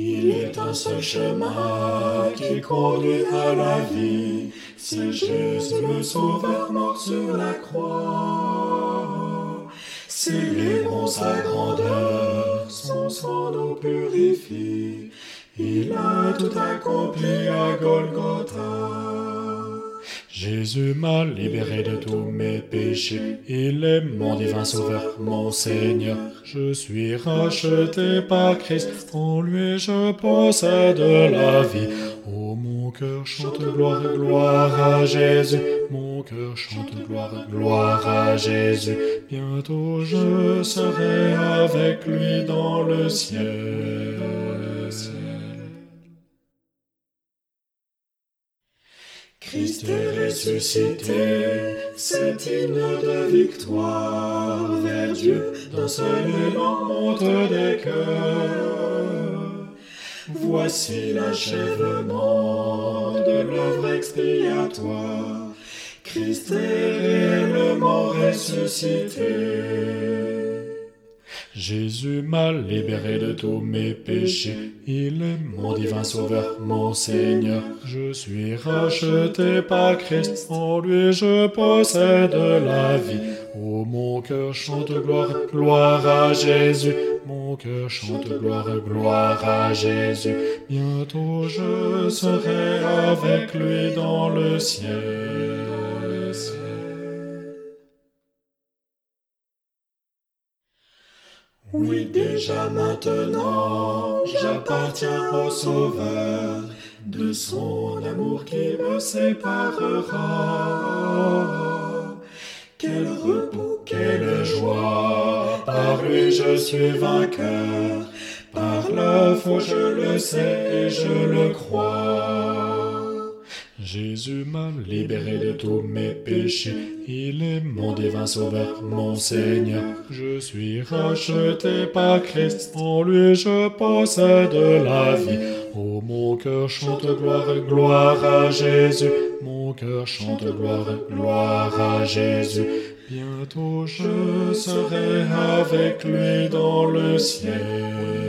Il est un seul chemin qui conduit à la vie, c'est Jésus le Sauveur mort sur la croix. Célébrons sa grandeur, son sang nous purifie, il a tout accompli à Golgotha. Jésus m'a libéré de tous mes péchés. Il est mon divin sauveur, mon Seigneur. Je suis racheté par Christ. En lui je possède la vie. Oh, mon cœur chante gloire, gloire à Jésus. Mon cœur chante gloire, gloire à Jésus. Bientôt je serai avec lui dans le ciel. Christ est ressuscité, c'est hymne de victoire vers Dieu, d'un seul élan monte des cœurs. Voici l'achèvement de l'œuvre expiatoire, Christ est réellement ressuscité. Jésus m'a libéré de tous mes péchés. Il est mon divin sauveur, mon Seigneur. Je suis racheté par Christ. En lui je possède la vie. Oh, mon cœur chante gloire, gloire à Jésus. Mon cœur chante gloire, gloire à Jésus. Bientôt je serai avec lui dans le ciel. Oui, déjà maintenant, j'appartiens au Sauveur, de son amour qui me séparera. Quel repos, quelle joie, par lui je suis vainqueur, par la foi je le sais je le crois. Jésus m'a libéré de tous mes péchés. Il est mon divin sauveur, mon Seigneur. Je suis racheté par Christ. En lui je possède la vie. Oh, mon cœur chante gloire, gloire à Jésus. Mon cœur chante gloire, gloire à Jésus. Bientôt je serai avec lui dans le ciel.